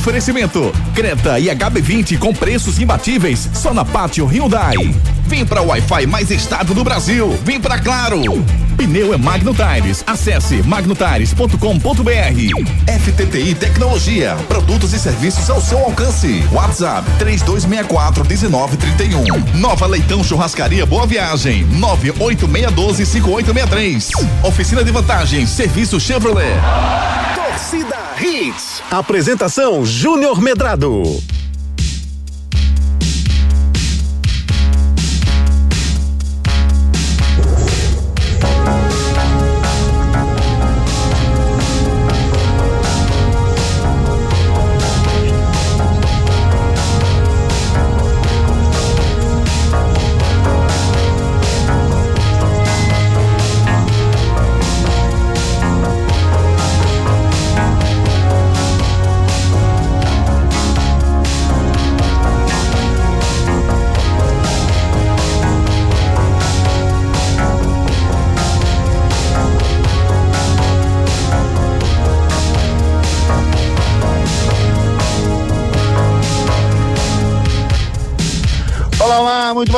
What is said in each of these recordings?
Oferecimento: Creta e HB20 com preços imbatíveis só na Pátio Hyundai. Vem para o Wi-Fi mais estável do Brasil. Vem para Claro. Pneu é Magno Tires. Acesse magnotires.com.br. FTTI Tecnologia. Produtos e serviços ao seu alcance. WhatsApp 3264 1931. Nova Leitão Churrascaria Boa Viagem. 98612 5863. Oficina de vantagens. Serviço Chevrolet. Torcida Hits. Apresentação Júnior Medrado.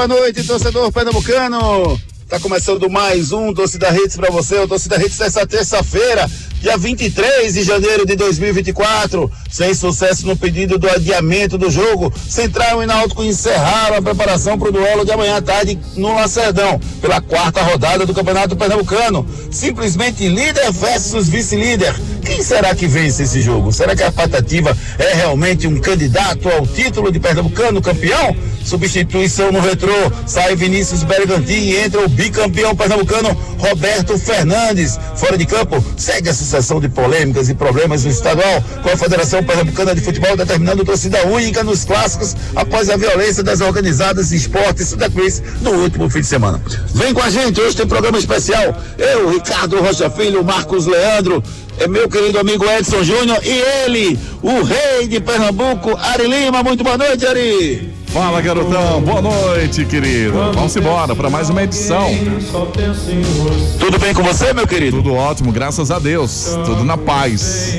Boa noite, torcedor pernambucano. Tá começando mais um Torcida Redes para você, o Torcida Redes dessa terça-feira, dia 23 de janeiro de 2024. Sem sucesso no pedido do adiamento do jogo, Central e Náutico encerraram a preparação para o duelo de amanhã à tarde no Lacerdão, pela quarta rodada do Campeonato Pernambucano. Simplesmente líder versus vice-líder. Quem será que vence esse jogo? Será que a Patativa é realmente um candidato ao título de Pernambucano campeão? Substituição no retrô, sai Vinícius Bergantin e entra o bicampeão pernambucano Roberto Fernandes. Fora de campo, segue a sucessão de polêmicas e problemas no estadual, com a Federação Pernambucana de Futebol determinando torcida única nos clássicos após a violência das organizadas esportes Santa Cruz no último fim de semana. Vem com a gente, hoje tem programa especial. Eu, Ricardo Rocha Filho, Marcos Leandro, é meu querido amigo Edson Júnior e ele, o rei de Pernambuco, Ari Lima. Muito boa noite, Ari. Fala, garotão. Boa noite, querido. Vamos embora para mais uma edição. Tudo bem com você, meu querido? Tudo ótimo, graças a Deus. Tudo na paz.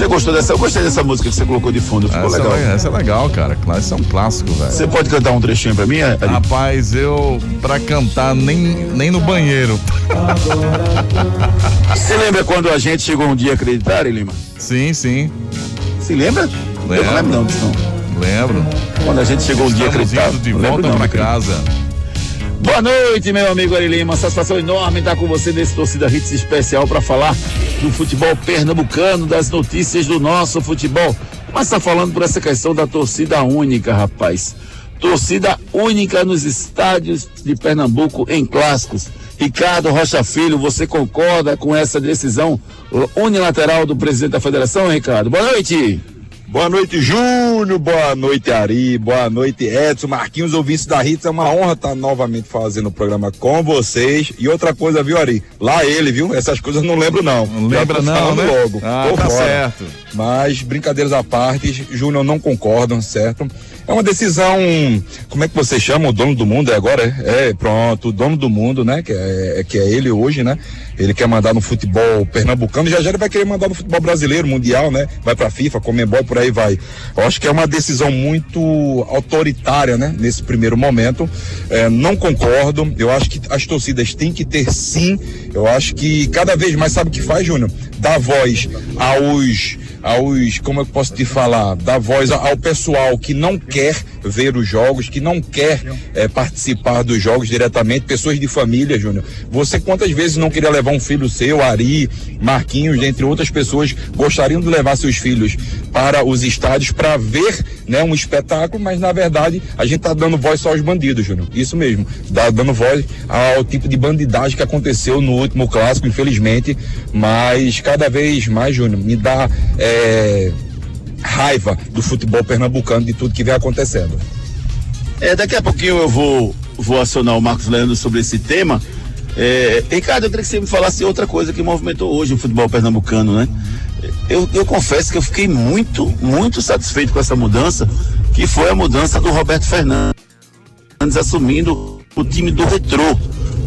Você gostou dessa? Eu gostei dessa música que você colocou de fundo, ficou essa legal. É, essa é legal, cara. Isso é um clássico, velho. Você pode cantar um trechinho pra mim? Ari? Rapaz, eu pra cantar nem, nem no banheiro. Você lembra quando a gente chegou um dia a acreditar, Lima? Sim, sim. Se lembra? Lembro. Eu não lembro não não. Lembro. Quando a gente chegou um dia a acreditar. de volta não, pra casa. Boa noite, meu amigo Ari Lima. Satisfação enorme estar com você nesse Torcida Hits especial para falar do futebol pernambucano, das notícias do nosso futebol. Mas está falando por essa questão da torcida única, rapaz. Torcida única nos estádios de Pernambuco em clássicos. Ricardo Rocha Filho, você concorda com essa decisão unilateral do presidente da federação, Ricardo? Boa noite. Boa noite, Júnior. Boa noite, Ari. Boa noite, Edson. Marquinhos, ouvintes da Hits. É uma honra estar novamente fazendo o programa com vocês. E outra coisa, viu, Ari? Lá ele, viu? Essas coisas eu não lembro, não. Não lembra não, né? logo. Ah, Tô tá fora. certo. Mas, brincadeiras à parte, Júnior não concordam, certo? É uma decisão, como é que você chama? O dono do mundo é agora? É, É, pronto, o dono do mundo, né? Que é, que é ele hoje, né? Ele quer mandar no futebol pernambucano, já já ele vai querer mandar no futebol brasileiro, mundial, né? Vai pra FIFA, Comembol, por aí vai. Eu acho que é uma decisão muito autoritária, né? Nesse primeiro momento. É, não concordo. Eu acho que as torcidas têm que ter sim. Eu acho que cada vez mais, sabe o que faz, Júnior? Dá voz aos aos, como eu posso te falar, dar voz ao pessoal que não quer ver os jogos, que não quer eh, participar dos jogos diretamente, pessoas de família, Júnior. Você quantas vezes não queria levar um filho seu, Ari, Marquinhos, dentre outras pessoas, gostariam de levar seus filhos para os estádios para ver, né, um espetáculo, mas na verdade a gente tá dando voz só aos bandidos, Júnior. Isso mesmo, dá dando voz ao tipo de bandidagem que aconteceu no último clássico, infelizmente, mas cada vez mais, Júnior, me dá é, raiva do futebol pernambucano, de tudo que vem acontecendo. É, daqui a pouquinho eu vou, vou acionar o Marcos Leandro sobre esse tema. É, Ricardo, eu queria que você me falasse outra coisa que movimentou hoje o futebol pernambucano, né? Eu, eu confesso que eu fiquei muito, muito satisfeito com essa mudança, que foi a mudança do Roberto Fernandes assumindo o time do Retrô.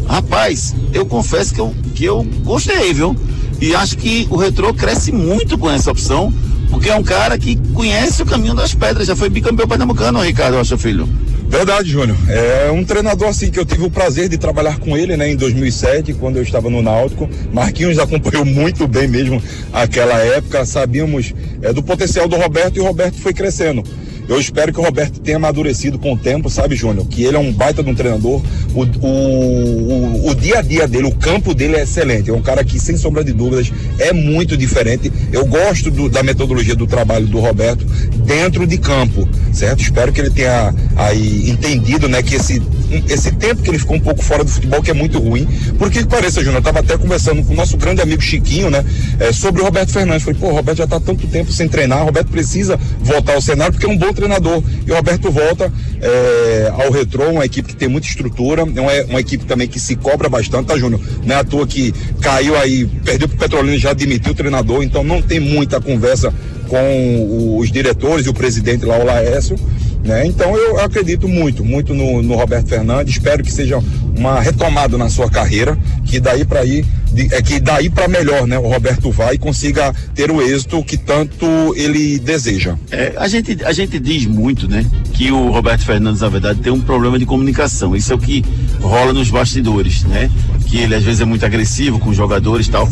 Rapaz, eu confesso que eu, que eu gostei, viu? E acho que o Retrô cresce muito com essa opção, Porque é um cara que conhece o caminho das pedras, já foi bicampeão pernambucano, Ricardo Rocha Filho. Verdade, Júnior. É um treinador assim que eu tive o prazer de trabalhar com ele, né, em 2007, quando eu estava no Náutico. Marquinhos acompanhou muito bem mesmo aquela época. Sabíamos é, do potencial do Roberto e o Roberto foi crescendo. Eu espero que o Roberto tenha amadurecido com o tempo, sabe, Júnior? Que ele é um baita de um treinador. O, o, o, o, dia a dia dele, o campo dele é excelente. É um cara que, sem sombra de dúvidas, é muito diferente. Eu gosto do, da metodologia do trabalho do Roberto dentro de campo, certo? Espero que ele tenha aí entendido, né, que esse, esse tempo que ele ficou um pouco fora do futebol, que é muito ruim. Por que pareça, Júnior? Eu estava até conversando com o nosso grande amigo Chiquinho, né, é, sobre o Roberto Fernandes. Falei, pô, o Roberto já está tanto tempo sem treinar, o Roberto precisa voltar ao cenário porque é um bom treinador. E o Roberto volta é, ao Retrô, uma equipe que tem muita estrutura, é uma, equipe também que se cobra bastante, tá, Júnior? Não é à toa que caiu aí, perdeu pro Petrolina, já admitiu o treinador, então não tem muita conversa com os diretores e o presidente lá, o Laércio. Né? Então eu acredito muito, muito no, no, Roberto Fernandes. Espero que seja uma retomada na sua carreira, que daí para aí, é que daí para melhor, né? O Roberto vai e consiga ter o êxito que tanto ele deseja. É, a gente a gente diz muito, né? Que o Roberto Fernandes na verdade tem um problema de comunicação. Isso é o que rola nos bastidores, né? Que ele às vezes é muito agressivo com os jogadores, tal.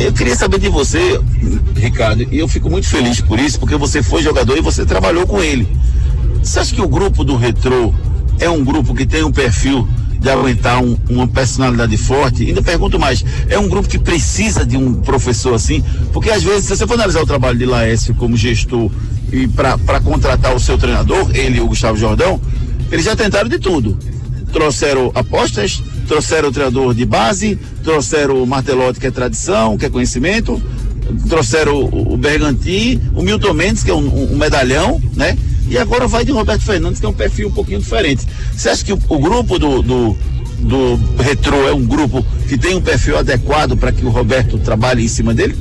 Eu queria saber de você, Ricardo, e eu fico muito feliz por isso, porque você foi jogador e você trabalhou com ele. Você acha que o grupo do Retrô é um grupo que tem um perfil de aguentar um, uma personalidade forte? Ainda pergunto mais, é um grupo que precisa de um professor assim? Porque às vezes, se você for analisar o trabalho de Laércio como gestor e para contratar o seu treinador, ele e o Gustavo Jordão, eles já tentaram de tudo. Trouxeram apostas, trouxeram o treinador de base, trouxeram o Martelotti, que é tradição, que é conhecimento, trouxeram o, Bergantin, o Milton Mendes, que é um, um medalhão, né? E agora vai de Roberto Fernandes, que é um perfil um pouquinho diferente. Você acha que o, o grupo do, do, do Retro é um grupo que tem um perfil adequado para que o Roberto trabalhe em cima dele?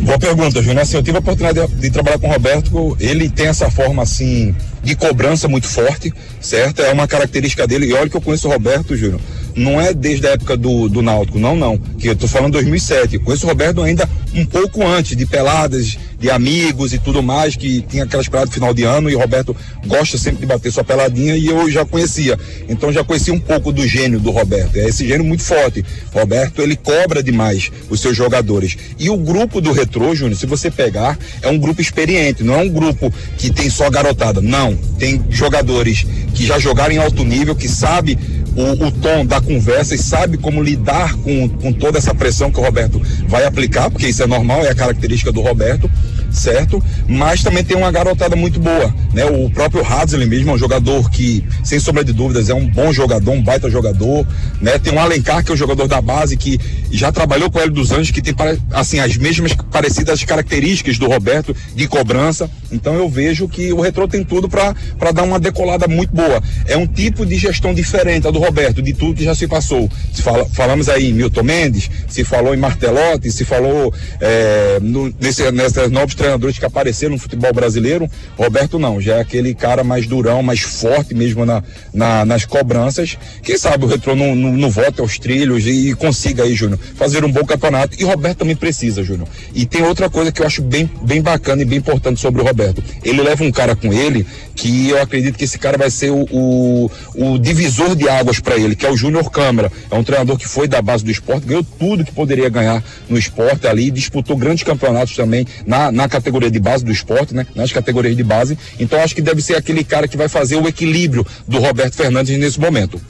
Boa pergunta, Júnior. Assim, eu tive a oportunidade de, de, trabalhar com o Roberto. Ele tem essa forma assim de cobrança muito forte, certo? É uma característica dele. E olha que eu conheço o Roberto, Júnior. Não é desde a época do, do Náutico, não, não. Que eu tô falando 2007. Eu conheço o Roberto ainda um pouco antes de peladas, de amigos e tudo mais, que tinha aquelas peladas final de ano e o Roberto gosta sempre de bater sua peladinha e eu já conhecia. Então já conhecia um pouco do gênio do Roberto. É esse gênio muito forte. Roberto, ele cobra demais os seus jogadores. E o grupo do Retro, Júnior, se você pegar, é um grupo experiente, não é um grupo que tem só garotada. Não, tem jogadores que já jogaram em alto nível, que sabe o, o, tom da conversa e sabe como lidar com, com toda essa pressão que o Roberto vai aplicar, porque isso é normal, é a característica do Roberto certo? Mas também tem uma garotada muito boa, né? O próprio Hadley mesmo é um jogador que, sem sombra de dúvidas, é um bom jogador, um baita jogador, né? Tem um Alencar que é o um jogador da base que já trabalhou com o Hélio dos Anjos, que tem assim as mesmas parecidas características do Roberto de cobrança. Então eu vejo que o Retro tem tudo para dar uma decolada muito boa. É um tipo de gestão diferente a do Roberto, de tudo que já se passou. Se fala, falamos aí em Milton Mendes, se falou em Martelotti, se falou é, no, nesse, nessas novos treinadores que apareceram no futebol brasileiro, Roberto não, já é aquele cara mais durão, mais forte mesmo na, na nas cobranças. Quem sabe o Retro não, não, não volte aos trilhos e, e consiga aí, Júnior, fazer um bom campeonato. E Roberto também precisa, Júnior. E tem outra coisa que eu acho bem, bem bacana e bem importante sobre o Roberto. Ele leva um cara com ele que eu acredito que esse cara vai ser o, o, o divisor de águas para ele, que é o Júnior Câmara. É um treinador que foi da base do esporte, ganhou tudo que poderia ganhar no esporte ali, disputou grandes campeonatos também na, na categoria de base do esporte, né? Nas categorias de base. Então acho que deve ser aquele cara que vai fazer o equilíbrio do Roberto Fernandes nesse momento.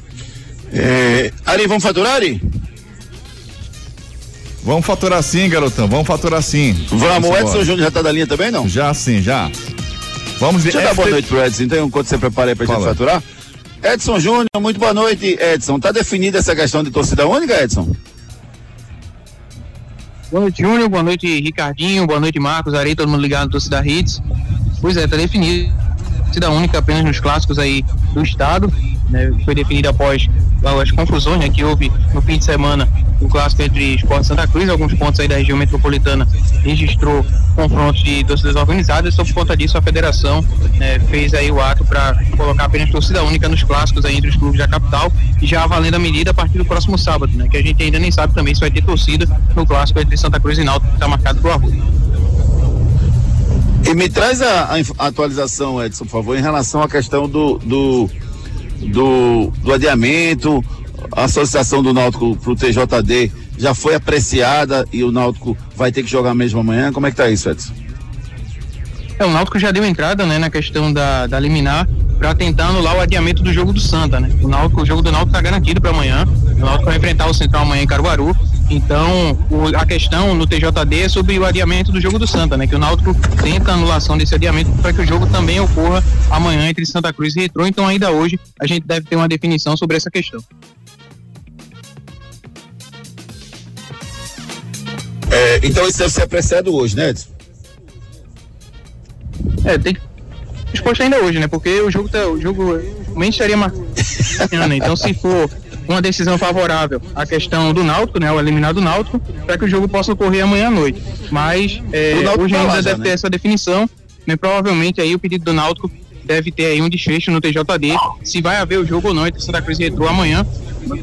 É, Ari, vamos faturar, Ari? Vamos faturar sim, garotão. Vamos faturar sim. Vamos, o Edson Júnior já tá da linha também, não? Já sim, já. Vamos ver. Deixa eu dar boa noite pro Edson, então, enquanto você prepara aí pra Fala. gente faturar. Edson Júnior, muito boa noite, Edson. Tá definida essa questão de torcida única, Edson? Boa noite, Júnior. Boa noite, Ricardinho. Boa noite, Marcos, Arei, todo mundo ligado no Torcida Hits. Pois é, tá definido. Torcida única apenas nos clássicos aí do estado. Né, foi definida após as confusões né, que houve no fim de semana o clássico entre Esporte Santa Cruz, alguns pontos aí da região metropolitana registrou confrontos de torcidas organizadas, sob conta disso a federação né, fez aí o ato para colocar apenas torcida única nos clássicos aí entre os clubes da capital e já valendo a medida a partir do próximo sábado, né, que a gente ainda nem sabe também se vai ter torcida no clássico entre Santa Cruz e Náutico que está marcado para o Arroio. E me traz a, a, atualização, Edson, por favor, em relação à questão do, do, do, do adiamento, a associação do Náutico para o TJD já foi apreciada e o Náutico vai ter que jogar mesmo amanhã. Como é que tá isso, Edson? É, o Náutico já deu entrada né, na questão da, da liminar para tentar anular o adiamento do jogo do Santa, né? O, Náutico, o jogo do Náutico está garantido para amanhã. O Náutico vai enfrentar o Central amanhã em Caruaru. Então, o, a questão no TJD é sobre o adiamento do jogo do Santa, né? Que o Náutico tenta a anulação desse adiamento para que o jogo também ocorra amanhã entre Santa Cruz e Retrô. Então, ainda hoje, a gente deve ter uma definição sobre essa questão. É, então, isso deve ser apreciado hoje, né, Edson? É, tem que exposto ainda hoje, né? Porque o jogo tá, o jogo realmente estaria marcando. então, se for uma decisão favorável à questão do Náutico, né? O eliminado do Náutico, para que o jogo possa ocorrer amanhã à noite. Mas é, hoje ainda deve né? ter essa definição, né? Provavelmente aí o pedido do Náutico deve ter aí um desfecho no TJD, se vai haver o jogo ou não entre Santa Cruz e Retro amanhã,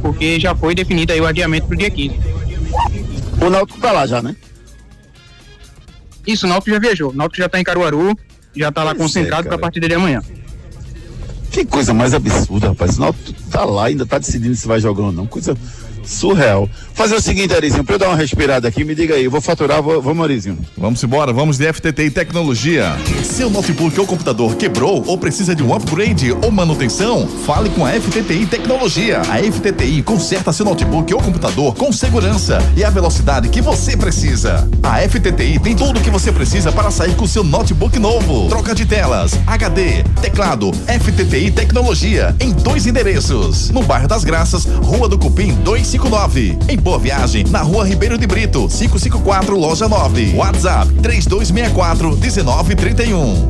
porque já foi definido aí o adiamento para o dia 15. O Náutico tá lá já, né? Isso, o Náutico já viajou. O Náutico já tá em Caruaru, já tá lá pois concentrado é, para a partir de amanhã. Que coisa mais absurda, rapaz. O Náutico tá lá, ainda tá decidindo se vai jogar ou não. Coisa surreal. Fazer o seguinte, Arizinho, pra eu dar uma respirada aqui, me diga aí, eu vou faturar, vou, vamos, Arizinho. Vamos embora, vamos de FTT Tecnologia. Seu notebook ou computador quebrou ou precisa de um upgrade ou manutenção? Fale com a FTTI Tecnologia. A FTTI conserta seu notebook ou computador com segurança e a velocidade que você precisa. A FTTI tem tudo o que você precisa para sair com seu notebook novo. Troca de telas, HD, teclado, FTTI Tecnologia, em dois endereços. No bairro das Graças, Rua do Cupim 259. Em Boa Viagem, na rua Ribeiro de Brito, 554, loja 9. WhatsApp 3264 1931.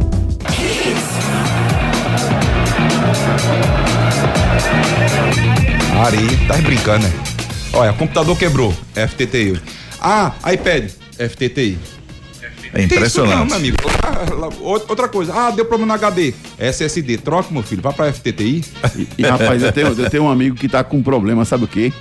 Ari, tá brincando, né? Olha, computador quebrou, FTTI. Ah, iPad, FTTI. É impressionante. Não, meu amigo. Ah, outra coisa, ah, deu problema no HD. SSD, troca, meu filho, vai pra FTTI. E, e rapaz, eu tenho, eu tenho um amigo que tá com um problema, sabe o quê?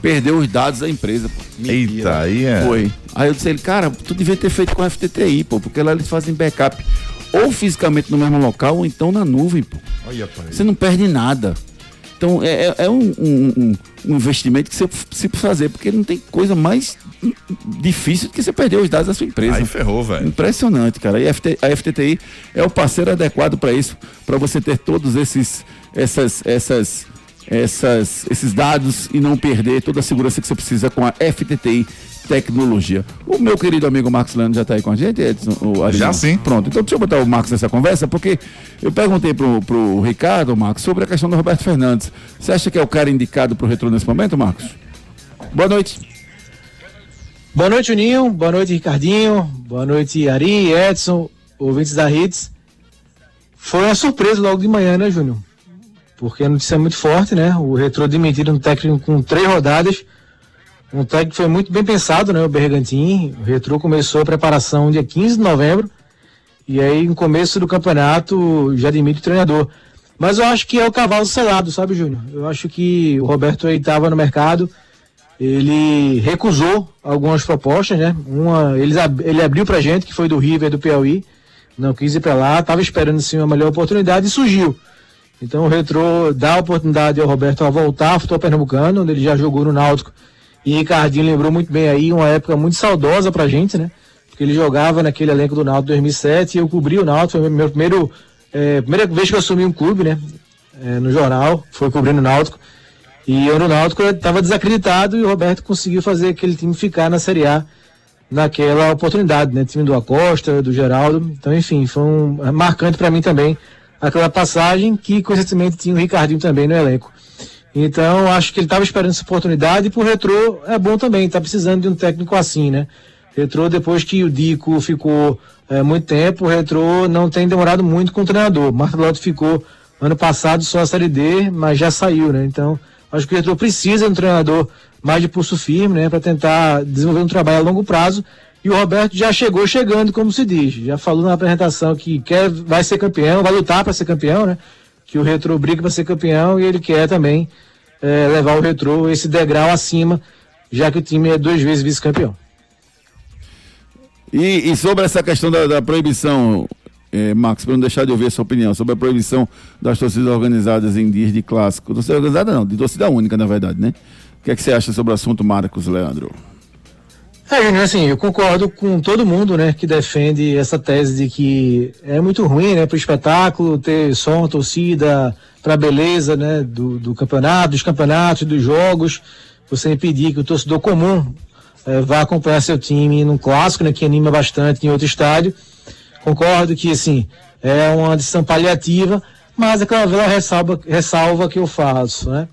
Perdeu os dados da empresa. Pô. Eita, aí é. Foi. Aí eu disse ele, cara, tu devia ter feito com a FTTI, pô, porque lá eles fazem backup ou fisicamente no mesmo local ou então na nuvem, pô. Olha, Você não perde nada. Então é, é, é um, um, um, investimento que você precisa fazer, porque não tem coisa mais difícil do que você perder os dados da sua empresa. Aí ferrou, velho. Impressionante, cara. E a, FT, a FTTI é o parceiro adequado para isso, para você ter todos esses essas essas essas, esses dados e não perder toda a segurança que você precisa com a FTTI Tecnologia. O meu querido amigo Marcos Lano já está aí com a gente, Edson? O já sim. Pronto, então deixa eu botar o Marcos nessa conversa, porque eu perguntei pro, pro Ricardo, Marcos, sobre a questão do Roberto Fernandes. Você acha que é o cara indicado para o retorno nesse momento, Marcos? Boa noite. Boa noite, Juninho. Boa noite, Ricardinho. Boa noite, Ari, Edson, ouvintes da Hits. Foi uma surpresa logo de manhã, né, Júnior? Porque a notícia é muito forte, né? O Retrô demitido um técnico com três rodadas, um técnico que foi muito bem pensado, né? O Bergantin, o Retrô começou a preparação dia 15 de novembro, e aí no começo do campeonato já demite o treinador. Mas eu acho que é o cavalo selado, sabe, Júnior? Eu acho que o Roberto aí estava no mercado, ele recusou algumas propostas, né? Uma, ele, ele abriu pra gente, que foi do River, do Piauí, não quis ir para lá, estava esperando sim uma melhor oportunidade e surgiu. Então o Retrô dá a oportunidade ao Roberto a voltar ao futebol pernambucano, onde ele já jogou no Náutico. E Ricardinho lembrou muito bem aí, uma época muito saudosa pra gente, né? Porque ele jogava naquele elenco do Náutico 2007 e eu cobri o Náutico, foi a minha primeiro, é, primeira vez que eu assumi um clube, né? É, no jornal, foi cobrindo o Náutico. E eu no Náutico estava desacreditado e o Roberto conseguiu fazer aquele time ficar na Série A naquela oportunidade, né? Time do Acosta, do Geraldo. Então, enfim, foi um, é marcante para mim também aquela passagem que, coincidentemente, tinha o Ricardinho também no elenco. Então, acho que ele estava esperando essa oportunidade e pro Retrô é bom também, está precisando de um técnico assim, né? Retrô, depois que o Dico ficou é, muito tempo, o Retrô não tem demorado muito com o treinador. Martelotti ficou ano passado só a Série D, mas já saiu, né? Então, acho que o Retrô precisa de um treinador mais de pulso firme, né? Para tentar desenvolver um trabalho a longo prazo e o Roberto já chegou chegando, como se diz. Já falou na apresentação que quer, vai ser campeão, vai lutar para ser campeão, né? Que o Retro briga para ser campeão e ele quer também é, levar o Retro esse degrau acima, já que o time é duas vezes vice-campeão. E, e sobre essa questão da, da proibição, eh, Max, para não deixar de ouvir a sua opinião, sobre a proibição das torcidas organizadas em dias de clássico. Torcida organizada não, de torcida única, na verdade, né? O que é que você acha sobre o assunto, Marcos Leandro? É, assim, eu concordo com todo mundo, né, que defende essa tese de que é muito ruim, né, para o espetáculo ter uma torcida para a beleza, né, do, do campeonato, dos campeonatos, dos jogos, você impedir que o torcedor comum é, vá acompanhar seu time num clássico, né, que anima bastante em outro estádio. Concordo que, assim, é uma decisão paliativa, mas é aquela ressalva, ressalva que eu faço, né.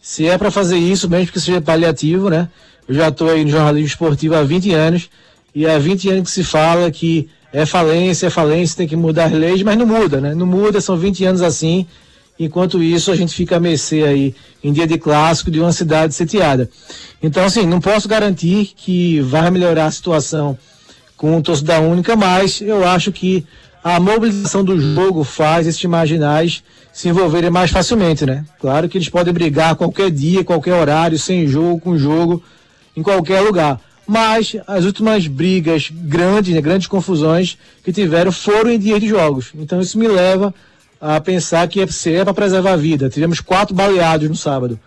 Se é para fazer isso, mesmo que seja paliativo, né, eu já estou aí no jornalismo esportivo há 20 anos e há 20 anos que se fala que é falência, é falência, tem que mudar as leis, mas não muda, né? Não muda, são 20 anos assim. Enquanto isso, a gente fica a mercê aí, em dia de clássico, de uma cidade sitiada. Então, assim, não posso garantir que vai melhorar a situação com torcida única, mas eu acho que a mobilização do jogo faz esses marginais se envolverem mais facilmente, né? Claro que eles podem brigar qualquer dia, qualquer horário, sem jogo, com jogo, em qualquer lugar. Mas as últimas brigas grandes, né, grandes confusões que tiveram foram em dias de jogos. Então isso me leva a pensar que é para preservar a vida. Tivemos quatro baleados no sábado.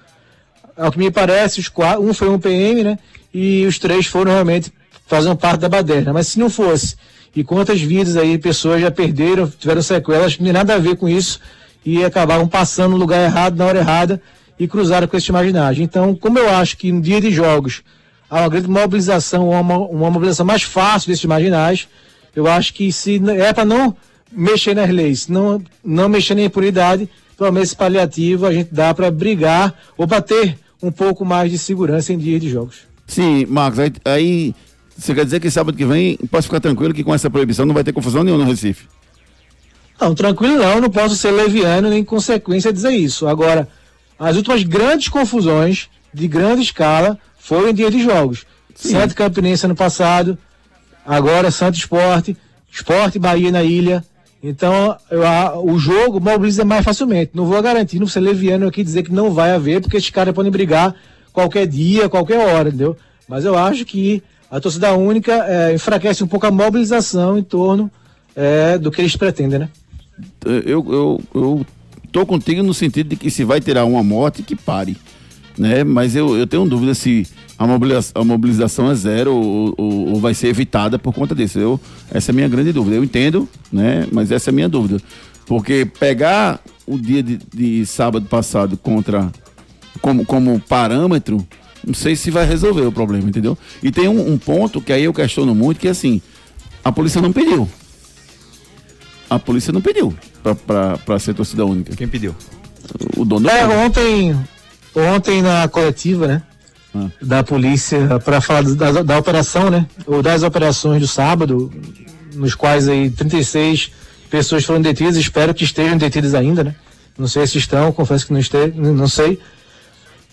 Ao que me parece, os quatro, um foi um PM, né? E os três foram realmente fazendo parte da baderna. Mas se não fosse, e quantas vidas aí pessoas já perderam, tiveram sequelas, não tem nada a ver com isso, e acabavam passando no lugar errado, na hora errada, e cruzaram com esse imaginário. Então, como eu acho que no dia de jogos há uma grande mobilização, uma, uma mobilização mais fácil desses marginais, eu acho que se é para não mexer nas leis, não, não mexer na impunidade, pelo menos esse paliativo a gente dá para brigar ou para ter um pouco mais de segurança em dias de jogos. Sim, Marcos, aí, aí você quer dizer que sábado que vem pode ficar tranquilo que com essa proibição não vai ter confusão nenhuma no Recife? Não, tranquilo não, não posso ser leviano nem consequência dizer isso. Agora, as últimas grandes confusões de grande escala foram em dia de jogos. Sim. Santo Campinense ano passado, agora Santo Esporte, Esporte Bahia na ilha. Então, eu, a, o jogo mobiliza mais facilmente. Não vou garantir, não ser leviano aqui dizer que não vai haver, porque esses caras podem brigar qualquer dia, qualquer hora, entendeu? Mas eu acho que a torcida única é, enfraquece um pouco a mobilização em torno é, do que eles pretendem, né? Eu, eu, eu tô contigo no sentido de que se vai tirar uma morte, que pare. Né? Mas eu, eu tenho dúvida se a mobilização, a mobilização é zero ou, ou, ou, vai ser evitada por conta disso. Eu, essa é a minha grande dúvida. Eu entendo, né? Mas essa é a minha dúvida. Porque pegar o dia de, de sábado passado contra como, como parâmetro, não sei se vai resolver o problema, entendeu? E tem um, um ponto que aí eu questiono muito, que é assim, a polícia não pediu. A polícia não pediu para ser torcida única. Quem pediu? O dono do É, ontem, ontem na coletiva, né? Ah. Da polícia, para falar da, da operação, né? Ou das operações do sábado, nos quais aí 36 pessoas foram detidas, espero que estejam detidas ainda, né? Não sei se estão, confesso que não, este, não sei.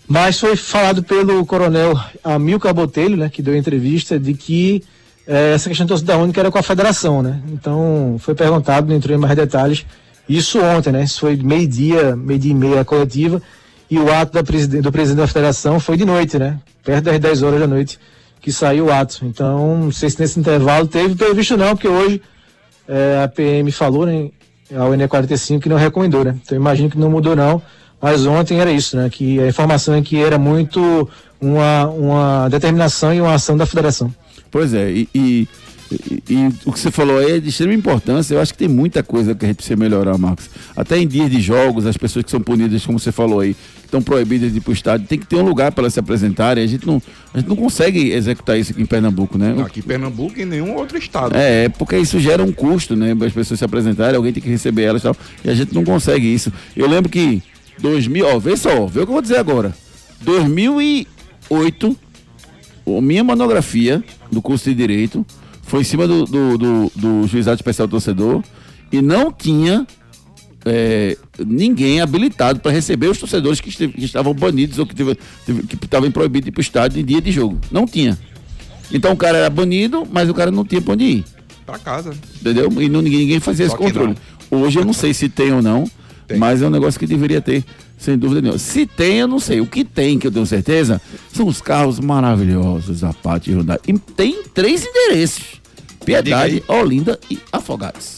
Mas foi falado pelo coronel Amilcar Botelho, né, que deu entrevista, de que é, essa questão de torcida única era com a federação, né? Então foi perguntado, não entrou em mais detalhes. Isso ontem, né? Isso foi meio-dia, meio-dia e meia coletiva. E o ato da do presidente da federação foi de noite, né? Perto das 10 horas da noite que saiu o ato. Então, não sei se nesse intervalo teve previsto não, porque hoje é, a PM falou, né? A UNE 45 que não recomendou, né? Então imagino que não mudou não. Mas ontem era isso, né? Que a informação é que era muito uma, uma determinação e uma ação da federação. Pois é, e, e, e, e, o que você falou aí é de extrema importância. Eu acho que tem muita coisa que a gente precisa melhorar, Marcos. Até em dias de jogos, as pessoas que são punidas, como você falou aí, que estão proibidas de ir para o estádio, tem que ter um lugar para elas se apresentarem. A gente, não, a gente não consegue executar isso aqui em Pernambuco, né? Não, aqui em Pernambuco e em nenhum outro estado. É, porque isso gera um custo, né? Para as pessoas se apresentarem, alguém tem que receber elas e tal. E a gente não consegue isso. Eu lembro que 2000, ó, vê só, vê o que eu vou dizer agora. 2008 a minha monografia do curso de Direito foi em cima do, do, do, do juizado especial torcedor e não tinha é, ninguém habilitado para receber os torcedores que, que, estavam banidos ou que, tive, que estavam proibidos de ir para o estádio em dia de jogo. Não tinha. Então o cara era banido, mas o cara não tinha para onde ir. Para casa. Entendeu? E não, ninguém, ninguém fazia Só esse controle. Hoje eu não sei se tem ou não, tem. mas é um negócio que deveria ter. Sem dúvida nenhuma. Se tem, eu não sei. O que tem, que eu tenho certeza, são os carros maravilhosos da Pátio Hyundai. E tem três endereços. Piedade, Olinda e Afogados.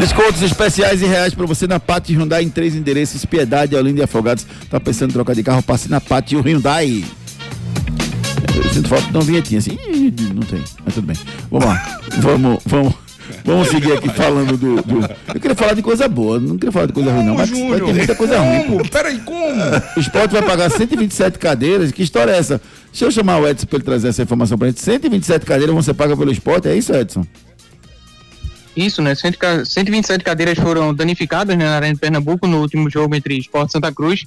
Descontos especiais e reais para você na Pátio Hyundai em três endereços: Piedade, Olinda e Afogados. Tá pensando em trocar de carro? Passe na Pátio Hyundai. Eu sinto falta de uma vinhetinha assim. Não tem, mas tudo bem. Vamos lá. vamos, vamos. Vamos seguir aqui falando do, do- Eu queria falar de coisa boa, não queria falar de coisa ruim, não, mas vai ter muita coisa ruim. pô. Peraí, como? O esporte vai pagar 127 cadeiras. Que história é essa? Deixa eu chamar o Edson para ele trazer essa informação pra gente. 127 cadeiras vão ser pagas pelo esporte, é isso, Edson? Isso, né? 100 ca- 127 cadeiras foram danificadas né, na Arena de Pernambuco no último jogo entre Esporte e Santa Cruz,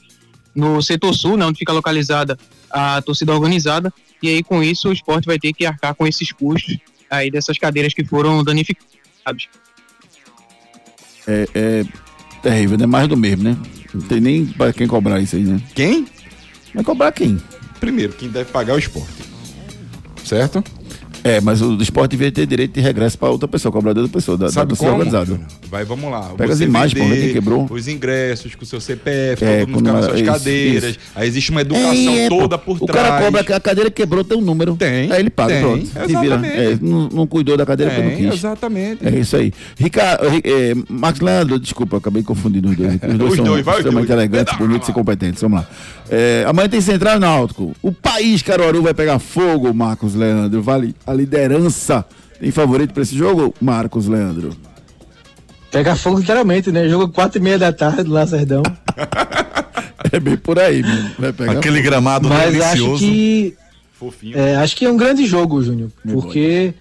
no setor sul, né, onde fica localizada a torcida organizada. E aí, com isso, o esporte vai ter que arcar com esses custos aí dessas cadeiras que foram danificadas. É, é terrível, né? Mais do mesmo, né? Não tem nem para quem cobrar isso aí, né? Quem? Vai cobrar quem? Primeiro, quem deve pagar é o esporte. Certo? É, mas o esporte devia ter direito de regresso para outra pessoa, cobrador da pessoa, da, da Sabe torcida como? organizada. Vai, vamos lá. Pega as Você imagens, pô, quem quebrou. Os ingressos com o seu CPF, É, todo mundo ficar nas era- suas isso, cadeiras. isso. Aí existe uma educação É, toda por o trás. cara cobra que a cadeira quebrou, tem um número. Tem, Aí ele paga, tem, pronto. Se vira. É, não, não cuidou da cadeira porque não Tem, quis. exatamente. É isso aí. Ricardo, é, Marcos Leandro, desculpa, acabei confundindo os dois. Os dois Os são dois, vai os extremamente dois. elegantes, bonitos e competentes. Vamos lá. É, amanhã tem Central Náutico. O país Caruaru vai pegar fogo, Marcos Leandro. Vale a liderança. Tem favorito para esse jogo, Marcos Leandro? Pega fogo literalmente, né? Jogo quatro e meia da tarde lá, Serdão. É bem por aí, mano. Vai pegar Aquele gramado Mas acho delicioso. que Fofinho. É, acho que é um grande jogo, Júnior, porque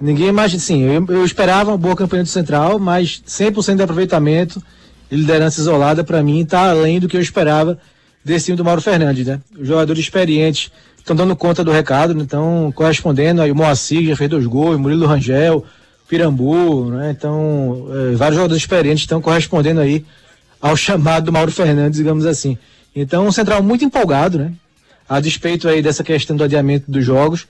ninguém imagina, sim, eu, eu esperava uma boa campanha do Central, mas 100% de aproveitamento e liderança isolada, para mim, está além do que eu esperava desse time do Mauro Fernandes, né? Jogadores experientes estão dando conta do recado, né? estão correspondendo, aí o Moacir já fez dois gols, Murilo Rangel, Pirambu, né? Então, é, vários jogadores experientes estão correspondendo aí ao chamado do Mauro Fernandes, digamos assim. Então, um Central muito empolgado, né? a despeito aí dessa questão do adiamento dos jogos,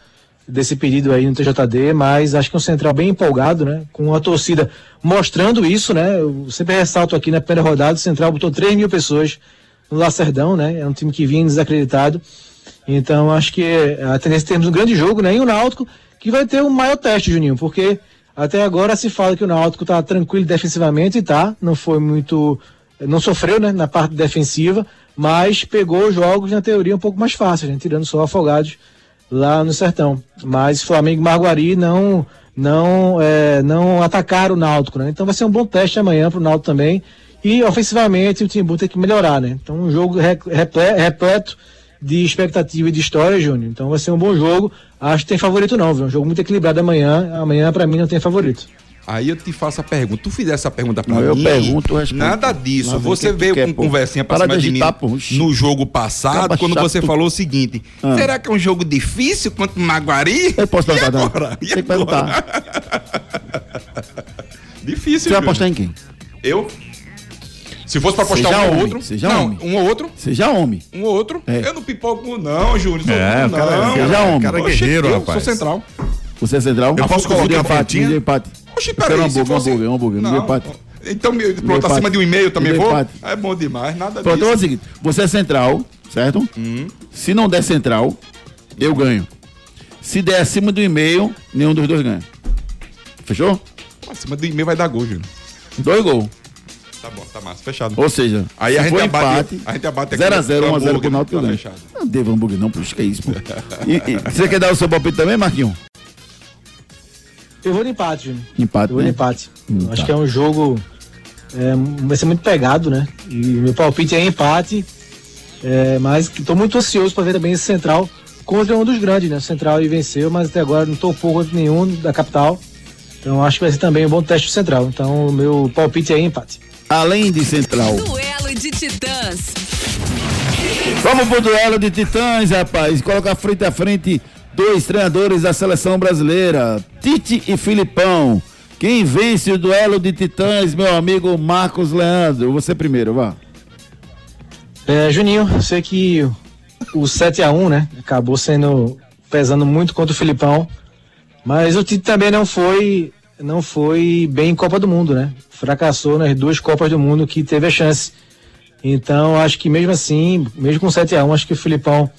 desse pedido aí no TJD, mas acho que é um central bem empolgado, né? Com a torcida mostrando isso, né? Eu sempre ressalto aqui na primeira rodada, o Central botou 3 mil pessoas no Lacerdão, né? É um time que vinha desacreditado. Então acho que a tendência é termos um grande jogo, né? E o Náutico que vai ter o maior teste, Juninho, porque até agora se fala que o Náutico tá tranquilo defensivamente e tá, não foi muito não sofreu né, na parte defensiva, mas pegou os jogos na teoria um pouco mais fáceis, né, tirando só afogados lá no sertão. Mas Flamengo e Marguari não não é, não atacaram o Náutico, né? Então vai ser um bom teste amanhã para o Náutico também. E ofensivamente o Timbu tem que melhorar, né? Então um jogo re- reple- repleto de expectativa e de história, Júnior. Então vai ser um bom jogo. Acho que tem favorito não, viu? Um jogo muito equilibrado amanhã. Amanhã para mim não tem favorito. Aí eu te faço a pergunta. Tu fizesse essa pergunta pra Não, mim. eu pergunto, eu respondo. Nada disso. Você veio quer, com pô. conversinha pra Para cima de de mim agitar, pô. No jogo passado, Acaba quando chato. você falou o seguinte: Ah. será que é um jogo difícil contra o Maguari? Eu posso dar uma agora? E Tem que perguntar. Difícil, Você vai apostar em quem? Eu? Se fosse pra apostar Seja um ou outro. seja não, homem. um ou outro. Seja homem. Um ou outro. É. Eu não pipoco, não, Júnior. É, muito, o cara- não. Seja homem. cara Oxe, guerreiro, eu rapaz. Sou central. Você é central? Eu posso colocar empate, empate. Oxi, peraí, um hambúrguer, um fosse... hambúrguer, um hambúrguer, Não. empate. Então, me- pronto, empate. acima de um e-mail também vou? empate. É bom demais, nada Pronto, então é o disso. seguinte: você é central, certo? Hum. Se não der central, eu ganho. Se der acima do e-mail, nenhum dos dois ganha. Fechou? Acima do e-mail vai dar gol, Júnior. Dois gols. Tá bom, tá massa, fechado. Ou seja, Aí a se gente for abate- empate, a gente abate aqui 0x0, no 1x0 pro Náutico, tá fechado. Não devo hambúrguer não, puxa, que é isso, pô. E, e você quer dar o seu palpite também, Marquinhos? Eu vou no empate, Júnior. Empate, Eu vou no né? empate. Hum, Acho tá. que é um jogo. é, vai ser muito pegado, né? E meu palpite é empate. é, mas estou muito ansioso para ver também esse Central contra um dos grandes, né? O Central aí venceu, mas até agora não topou contra nenhum da capital. Então acho que vai ser também um bom teste pro Central. Então o meu palpite é empate. Além de central. Duelo de titãs. Vamos pro duelo de titãs, rapaz. Coloca frente a frente dois treinadores da seleção brasileira, Tite e Filipão. Quem vence o duelo de titãs, meu amigo Marcos Leandro? Você primeiro, vá. É, Juninho, sei que o 7x1, né? Acabou sendo pesando muito contra o Filipão. Mas o Tite também não foi não foi bem em Copa do Mundo, né? Fracassou nas duas Copas do Mundo que teve a chance. Então, acho que mesmo assim, mesmo com 7x1, acho que o Filipão.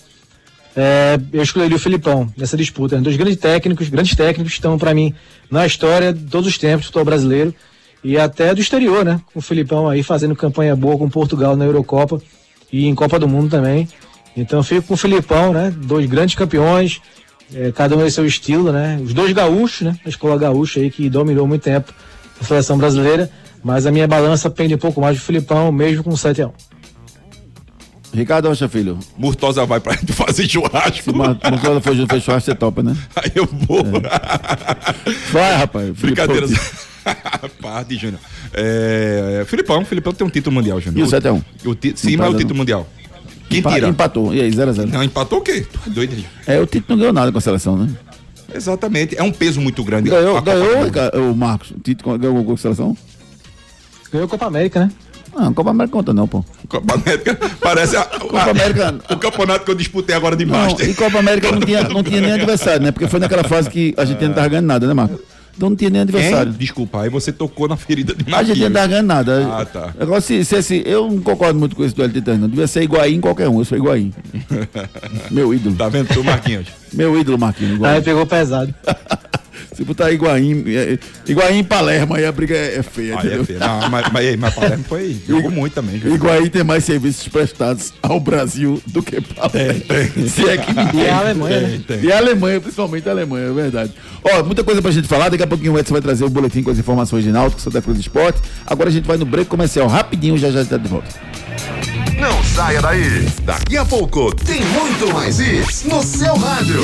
É, eu escolheria o Filipão nessa disputa. Dois grandes técnicos, grandes técnicos estão, para mim, na história de todos os tempos do futebol brasileiro e até do exterior, né? Com o Filipão aí fazendo campanha boa com Portugal na Eurocopa e em Copa do Mundo também. Então, fico com o Filipão, né? Dois grandes campeões, é, cada um tem seu estilo, né? Os dois gaúchos, né? A escola gaúcha aí que dominou muito tempo a seleção brasileira. Mas a minha balança pende um pouco mais do Filipão, mesmo com 7 a 1 Ricardo Rocha Filho. Murtosa vai pra gente fazer churrasco. Se Murtosa for fez churrasco, você topa, né? Aí eu vou. É. Vai, rapaz. Brincadeiras. Parte, Júnior. É, Filipão, Filipão tem um título mundial, Júnior. E o 7x1? O ti... Sim, mas o título mundial. Quem tira? Empatou. E aí, 0x0. Não, empatou o quê? Tu é doido aí. É, o Tito não ganhou nada com a seleção, né? Exatamente. É um peso muito grande. Ganhou, A ganhou o Marcos. O Tito ganhou com a seleção? Ganhou a Copa América, né? Não, Copa América conta não, pô. Copa América parece a, Copa América. o campeonato que eu disputei agora de Não, Master. e Copa América não tinha, não tinha nem adversário, né? Porque foi naquela fase que a gente não tava ganhando nada, né, Marcos? Então não tinha nem adversário. Hein? Desculpa, aí você tocou na ferida de A gente não Marquinhos. tava ganhando nada. Ah, tá. Agora, se, se, esse- eu não concordo muito com esse duelo de titãs, não. Devia ser Higuaín em qualquer um. Eu sou Higuaín. Meu ídolo. Tá vendo tu, Marquinhos? Meu ídolo, Marquinhos. Higuaín. Aí pegou pesado. Se botar Higuaín, é, é, Higuaín em Palermo, aí a briga é, é feia, Aí é feio. Não, mas, mas, mas Palermo foi. Jogou muito também. Júnior. Higuaín tem mais serviços prestados ao Brasil do que Palermo. Se é que ninguém. E a Alemanha, né? Tem. E a Alemanha, principalmente a Alemanha, é verdade. Ó, muita coisa pra gente falar. Daqui a pouquinho o Edson vai trazer o boletim com as informações de Náutico, Santa Cruz Esporte. Agora a gente vai no break comercial rapidinho, já já está de volta. Não saia daí. Daqui a pouco tem muito mais isso no seu rádio.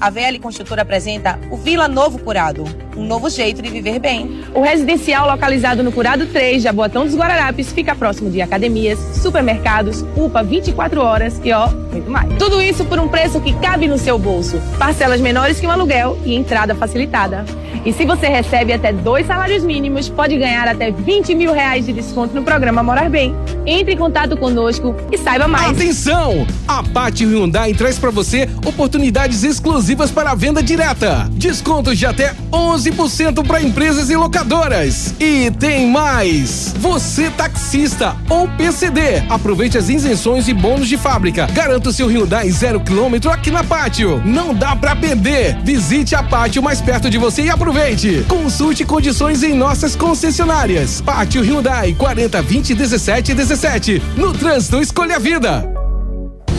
A VL Construtora apresenta o Vila Novo Curado, um novo jeito de viver bem. O residencial localizado no Curado 3, Jaboatão dos Guararapes, fica próximo de academias, supermercados, UPA 24 horas e ó, muito mais. Tudo isso por um preço que cabe no seu bolso. Parcelas menores que um aluguel e entrada facilitada. E se você recebe até dois salários mínimos, pode ganhar até 20 mil reais de desconto no programa Morar Bem. Entre em contato conosco e saiba mais. Atenção! A Pátio Hyundai traz para você oportunidades exclusivas para a venda direta. Descontos de até 11% para empresas e locadoras. E tem mais! Você taxista ou PCD, aproveite as isenções e bônus de fábrica. Garanta o seu Hyundai zero quilômetro aqui na Pátio. Não dá para perder. Visite a Pátio mais perto de você e aproveite. Consulte condições em nossas concessionárias. Pátio Hyundai 40 20 17 17. No trânsito, escolha a vida.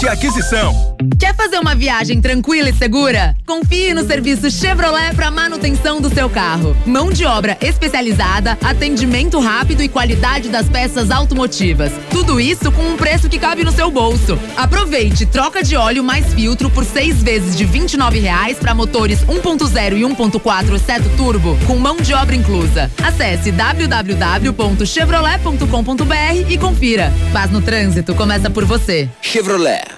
de aquisição. Quer fazer uma viagem tranquila e segura? Confie no serviço Chevrolet para manutenção do seu carro. Mão de obra especializada, atendimento rápido e qualidade das peças automotivas. Tudo isso com um preço que cabe no seu bolso. Aproveite troca de óleo mais filtro por seis vezes de 29 reais para motores 1.0 e 1.4 seto turbo, com mão de obra inclusa. Acesse www.chevrolet.com.br e confira. Paz no trânsito começa por você. Chevrolet.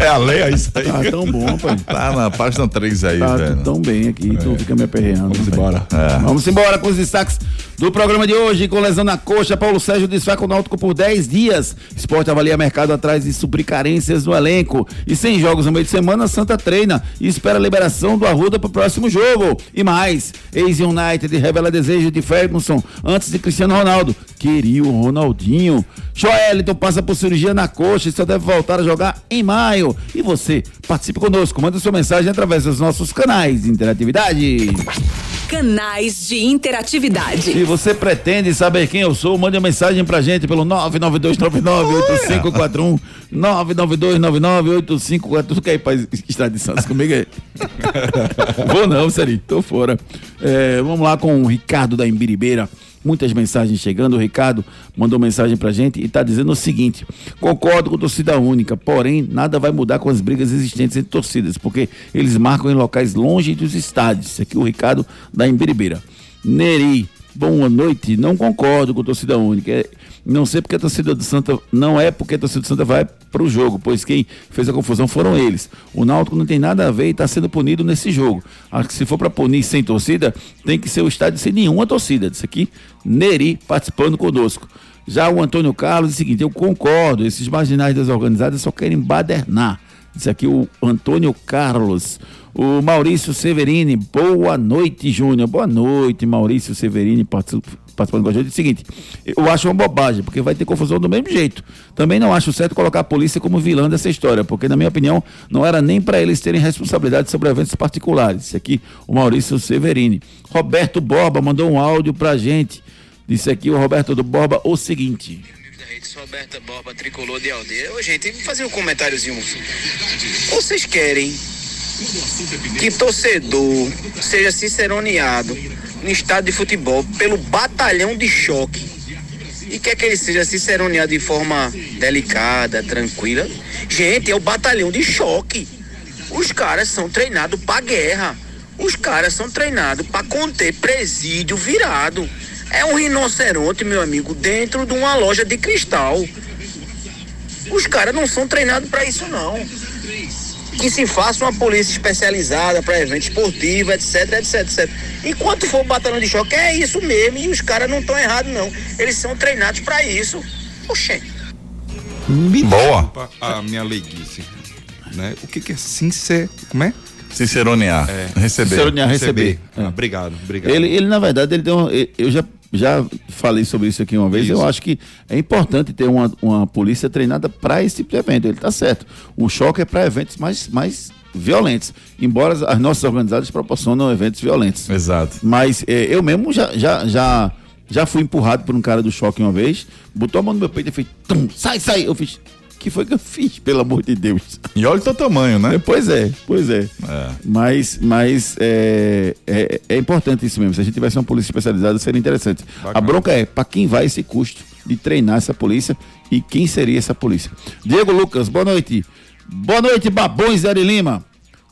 É a lei, é isso aí. Tá tão bom, pai. Tá na página 3 aí, Tá velho. tão bem aqui, tu fica me aperreando. Vamos embora. É. Vamos embora com os destaques do programa de hoje. Com lesão na coxa, Paulo Sérgio desfaca o Náutico por 10 dias. Esporte avalia mercado atrás de suprir carências no elenco. E sem jogos no meio de semana, Santa treina e espera a liberação do Arruda para o próximo jogo. E mais, ex-United revela desejo de Ferguson antes de Cristiano Ronaldo. Queria o Ronaldinho. Joelito passa por cirurgia na coxa e só deve voltar a jogar em maio. E você, participe conosco, manda sua mensagem através dos nossos canais de interatividade. Canais de interatividade. Se você pretende saber quem eu sou, mande uma mensagem pra gente pelo 992998541. 992998541. Tu quer ir pra Estado de Santos comigo aí? Vou não, Seri, tô fora. É, vamos lá com o Ricardo da Imbiribeira. Muitas mensagens chegando. O Ricardo mandou mensagem pra gente e tá dizendo o seguinte: concordo com torcida única, porém, nada vai mudar com as brigas existentes entre torcidas, porque eles marcam em locais longe dos estádios. Aqui é o Ricardo da Imbiribeira. Neri, boa noite. Não concordo com torcida única. Não sei porque a torcida do Santa. Não é porque a torcida do Santa vai para o jogo, pois quem fez a confusão foram eles. O Náutico não tem nada a ver e está sendo punido nesse jogo. Acho que se for para punir sem torcida, tem que ser o estádio sem nenhuma torcida. Isso aqui, Neri participando conosco. Já o Antônio Carlos, é o seguinte, eu concordo, esses marginais desorganizados só querem badernar. Isso aqui o Antônio Carlos. O Maurício Severini, boa noite, Júnior. Boa noite, Maurício Severini, particip- participando com a gente. É o seguinte, eu acho uma bobagem, porque vai ter confusão do mesmo jeito. Também não acho certo colocar a polícia como vilã dessa história, porque, na minha opinião, não era nem para eles terem responsabilidade sobre eventos particulares. Isso aqui, o Maurício Severini. Roberto Borba mandou um áudio pra gente. Disse aqui o Roberto do Borba o seguinte. Roberta Borba, tricolor de aldeia. Ô, gente, vou fazer um comentáriozinho. Vocês querem que torcedor seja ciceroneado no estádio de futebol pelo batalhão de choque e quer que ele seja ciceroneado de forma delicada, tranquila? Gente, é o batalhão de choque. Os caras são treinados pra guerra. Os caras são treinados pra conter presídio virado. É um rinoceronte, meu amigo, dentro de uma loja de cristal. Os caras não são treinados pra isso, não. Que se faça uma polícia especializada para evento esportivo, etc, etc, etc. Enquanto for batalhão de choque, é isso mesmo. E os caras não estão errados, não. Eles são treinados pra isso. Oxê. Boa. A minha leiguice. Né? O que, que é sincer... Como é? Sinceronear. É. Receber. Sinceronear, receber. Ah, obrigado, obrigado. Ele, ele, na verdade, ele deu um- eu já, já falei sobre isso aqui uma vez. Eu acho que é importante ter uma, uma polícia treinada para esse tipo de evento. Ele tá certo. O choque é para eventos mais, mais violentos. Embora as nossas organizadas proporcionam eventos violentos. Exato. Mas eh, eu mesmo já, já, já, já fui empurrado por um cara do choque uma vez, botou a mão no meu peito e fez, sai, sai. Eu fiz, que foi que eu fiz, pelo amor de Deus? E olha o teu tamanho, né? Pois é, pois é. Mas, mas é, é, é importante isso mesmo. Se a gente tivesse uma polícia especializada, seria interessante. A bronca é para quem vai esse custo de treinar essa polícia e quem seria essa polícia. Diego Lucas, boa noite. Boa noite, Babões Ari Lima.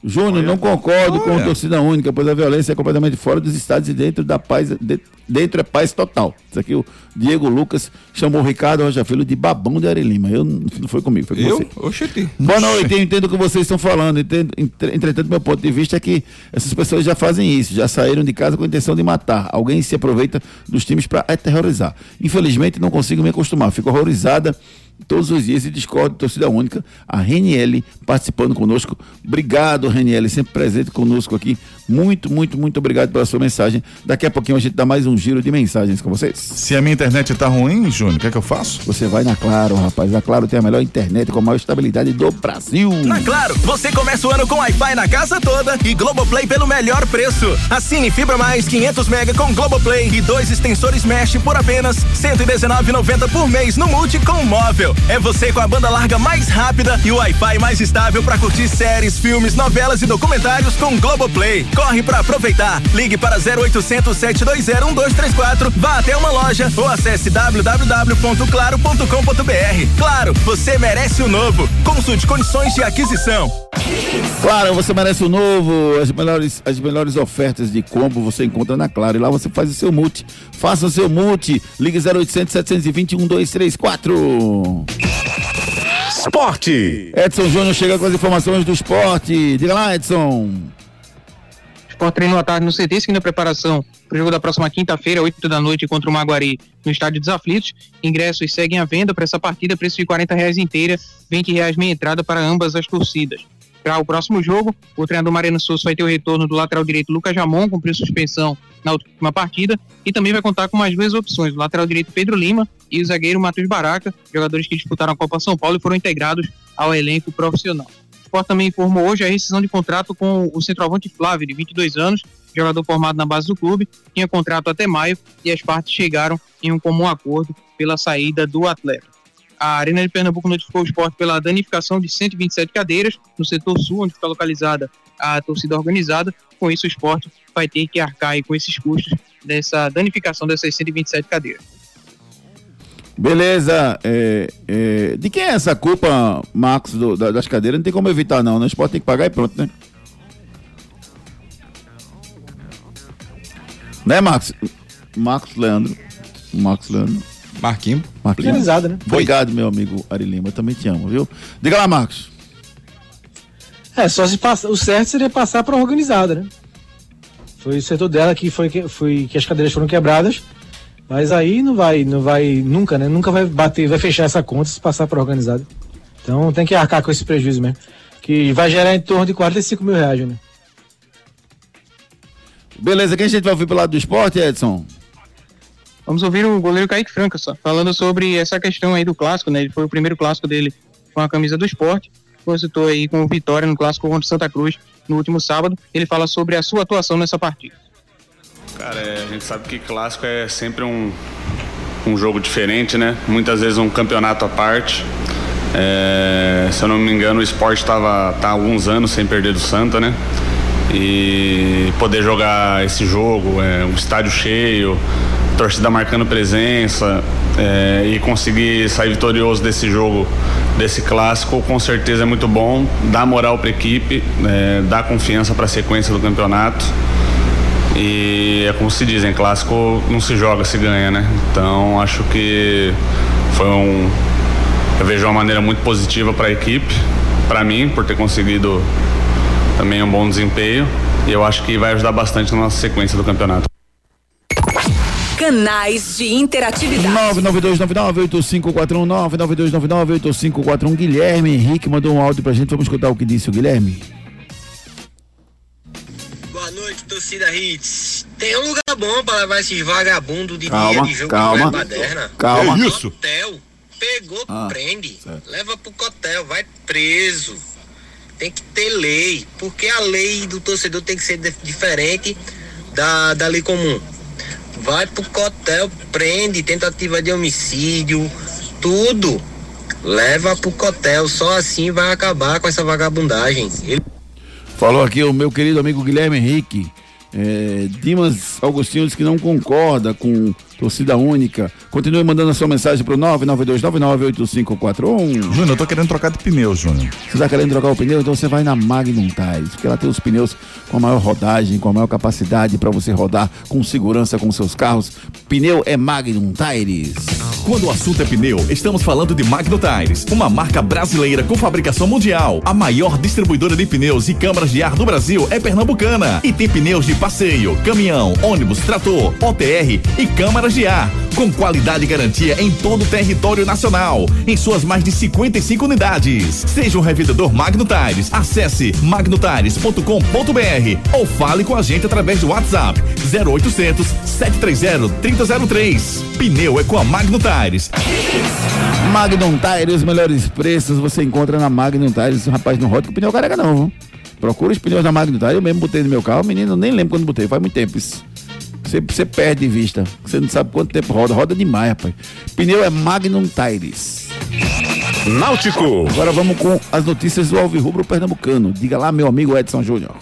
Júnior, não concordo com a torcida única, pois a violência é completamente fora dos estados e dentro da paz, de- dentro é paz total. Isso aqui o Diego Lucas chamou o Ricardo Rocha Filho de babão de Ari Lima. Eu, não foi comigo, foi com Eu? você. Oxente. Boa noite, eu entendo o que vocês estão falando. Entendo, entre- entretanto, meu ponto de vista é que essas pessoas já fazem isso, já saíram de casa com a intenção de matar. Alguém se aproveita dos times para aterrorizar. Infelizmente, não consigo me acostumar. Fico horrorizada todos os dias e discordo de torcida única. A Reniele participando conosco. Obrigado, Reniele, sempre presente conosco aqui. Muito, muito, muito obrigado pela sua mensagem. Daqui a pouquinho a gente dá mais um giro de mensagens com vocês. Se a minha internet tá ruim, Júnior, o que é que eu faço? Você vai na Claro, rapaz. A Claro tem a melhor internet com a maior estabilidade do Brasil. Na Claro, você começa o ano com Wi-Fi na casa toda e Globoplay pelo melhor preço. Assine Fibra Mais 500 mega com Globoplay e dois extensores Mesh por apenas R$ 119,90 por mês no Multi com móvel. É você com a banda larga mais rápida e o Wi-Fi mais estável para curtir séries, filmes, novelas e documentários com Globoplay. Corre para aproveitar. Ligue para 0800 720 1234, vá até uma loja ou acesse www.claro.com.br. Claro, você merece o novo. Consulte condições de aquisição. Claro, você merece o novo, as melhores, as melhores ofertas de combo você encontra na Claro. E lá você faz o seu multi. Faça o seu multi. Ligue 0800 720 1234. Esporte. Edson Júnior chega com as informações do esporte. Diga lá, Edson. Sport treinou à tarde no CT, seguindo a preparação para o jogo da próxima quinta-feira, 8 da noite, contra o Maguari, no Estádio dos Aflitos. Ingressos seguem à venda para essa partida, preço de 40 reais inteira, 20 reais meia entrada para ambas as torcidas. Para o próximo jogo, o treinador Mariano Souza vai ter o retorno do lateral direito Lucas Jamon, cumpriu suspensão na última partida, e também vai contar com mais duas opções, o lateral direito Pedro Lima e o zagueiro Matheus Baraca, jogadores que disputaram a Copa São Paulo e foram integrados ao elenco profissional. Sport também informou hoje a rescisão de contrato com o centroavante Flávio, de 22 anos, jogador formado na base do clube, tinha contrato até maio e as partes chegaram em um comum acordo pela saída do atleta. A Arena de Pernambuco notificou o esporte pela danificação de 127 cadeiras no setor sul, onde fica localizada a torcida organizada. Com isso, o esporte vai ter que arcar com esses custos dessa danificação dessas 127 cadeiras. Beleza. é, é, de quem é essa culpa, Marcos, do- da- das cadeiras? Não tem como evitar, não. né? O esporte tem que pagar e pronto, né? Né, Marcos? Marcos Leandro. Marcos Leandro. Marquinho. Marquinhos. Organizado, né? Obrigado, meu amigo Ari Lima. Eu também te amo, viu? Diga lá, Marcos. É, só se passa, o certo seria passar para organizada, né? Foi o setor dela que foi que, foi que as cadeiras foram quebradas, mas aí não vai, não vai nunca, né? Nunca vai bater, vai fechar essa conta se passar para organizada. Então tem que arcar com esse prejuízo mesmo, que vai gerar em torno de 45 mil reais, né? Beleza, quem a gente vai ouvir pelo lado do esporte, Edson? Vamos ouvir o goleiro Kaique Franca só, falando sobre essa questão aí do clássico, né? Ele foi o primeiro clássico dele com a camisa do esporte, consultou aí com vitória no clássico contra o Santa Cruz no último sábado. Ele fala sobre a sua atuação nessa partida. Cara, é, a gente sabe que clássico é sempre um, um jogo diferente, né? Muitas vezes um campeonato à parte. É, se eu não me engano, o esporte estava tá há alguns anos sem perder do Santa, né? E poder jogar esse jogo, é, um estádio cheio, torcida marcando presença é, e conseguir sair vitorioso desse jogo, desse clássico, com certeza é muito bom. Dá moral para a equipe, é, dá confiança para a sequência do campeonato. E é como se dizem, clássico não se joga, se ganha, né? Então acho que foi um. Eu vejo uma maneira muito positiva para a equipe, para mim, por ter conseguido também um bom desempenho. E eu acho que vai ajudar bastante na nossa sequência do campeonato. Canais de interatividade. 992998541 992998541 Guilherme Henrique mandou um áudio pra gente. Vamos escutar o que disse o Guilherme. Torcida Hits. Tem um lugar bom pra levar esses vagabundos de Calma, dia de jogo calma, de baderna. calma. Isso? Hotel. Pegou, Ah, prende. Leva pro cotel, vai preso. tem que ter lei, porque a lei do torcedor tem que ser dif- diferente da, da lei comum. Vai pro cotel, prende, tentativa de homicídio, tudo. Leva pro cotel, só assim vai acabar com essa vagabundagem. Ele Falou aqui o meu querido amigo Guilherme Henrique. É, Dimas Augustinho diz que não concorda com torcida única. Continue mandando a sua mensagem pro 992998541. Júnior, eu tô querendo trocar de pneu, Júnior. Você tá querendo trocar o pneu? Então você vai na Magnum Tires, porque ela tem os pneus com a maior rodagem, com a maior capacidade para você rodar com segurança com seus carros. Pneu é Magnum Tires. Quando o assunto é pneu, estamos falando de Magno Tires, uma marca brasileira com fabricação mundial. A maior distribuidora de pneus e câmaras de ar do Brasil é pernambucana e tem pneus de passeio, caminhão, ônibus, trator, OTR e câmaras de ar, com qualidade e garantia em todo o território nacional, em suas mais de 55 unidades. Seja um revendedor Magno Tires, acesse magnotires.com.br ou fale com a gente através do WhatsApp 0800 730 3003. Pneu é com a Magno Tires. Magnum Tires, os melhores preços você encontra na Magnum Tires. Rapaz, não roda com pneu careca não, viu? Procura os pneus da Magnum Tires. Eu mesmo botei no meu carro, menino, nem lembro quando botei, faz muito tempo isso. Você, você perde de vista. Você não sabe quanto tempo roda. Roda demais, rapaz. Pneu é Magnum Tires. Náutico. Agora vamos com as notícias do Alvirrubro Pernambucano. Diga lá, meu amigo Edson Júnior.